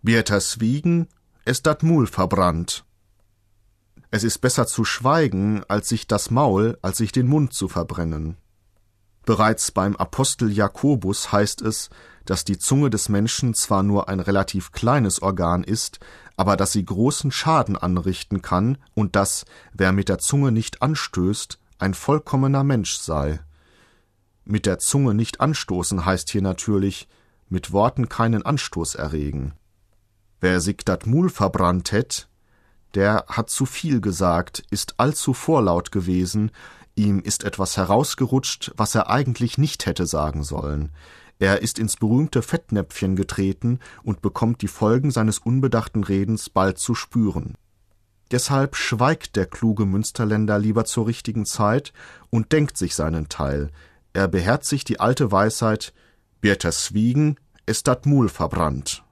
Bieters Wiegen, es dat Mul verbrannt. Es ist besser zu schweigen, als sich das Maul, als sich den Mund zu verbrennen. Bereits beim Apostel Jakobus heißt es, dass die Zunge des Menschen zwar nur ein relativ kleines Organ ist, aber dass sie großen Schaden anrichten kann und dass, wer mit der Zunge nicht anstößt, ein vollkommener Mensch sei. Mit der Zunge nicht anstoßen heißt hier natürlich, mit Worten keinen Anstoß erregen. Wer sich dat Mul verbrannt hätt, der hat zu viel gesagt, ist allzu vorlaut gewesen, ihm ist etwas herausgerutscht, was er eigentlich nicht hätte sagen sollen. Er ist ins berühmte Fettnäpfchen getreten und bekommt die Folgen seines unbedachten Redens bald zu spüren. Deshalb schweigt der kluge Münsterländer lieber zur richtigen Zeit und denkt sich seinen Teil. Er beherzigt die alte Weisheit, Bieters Wiegen, ist dat Mul verbrannt.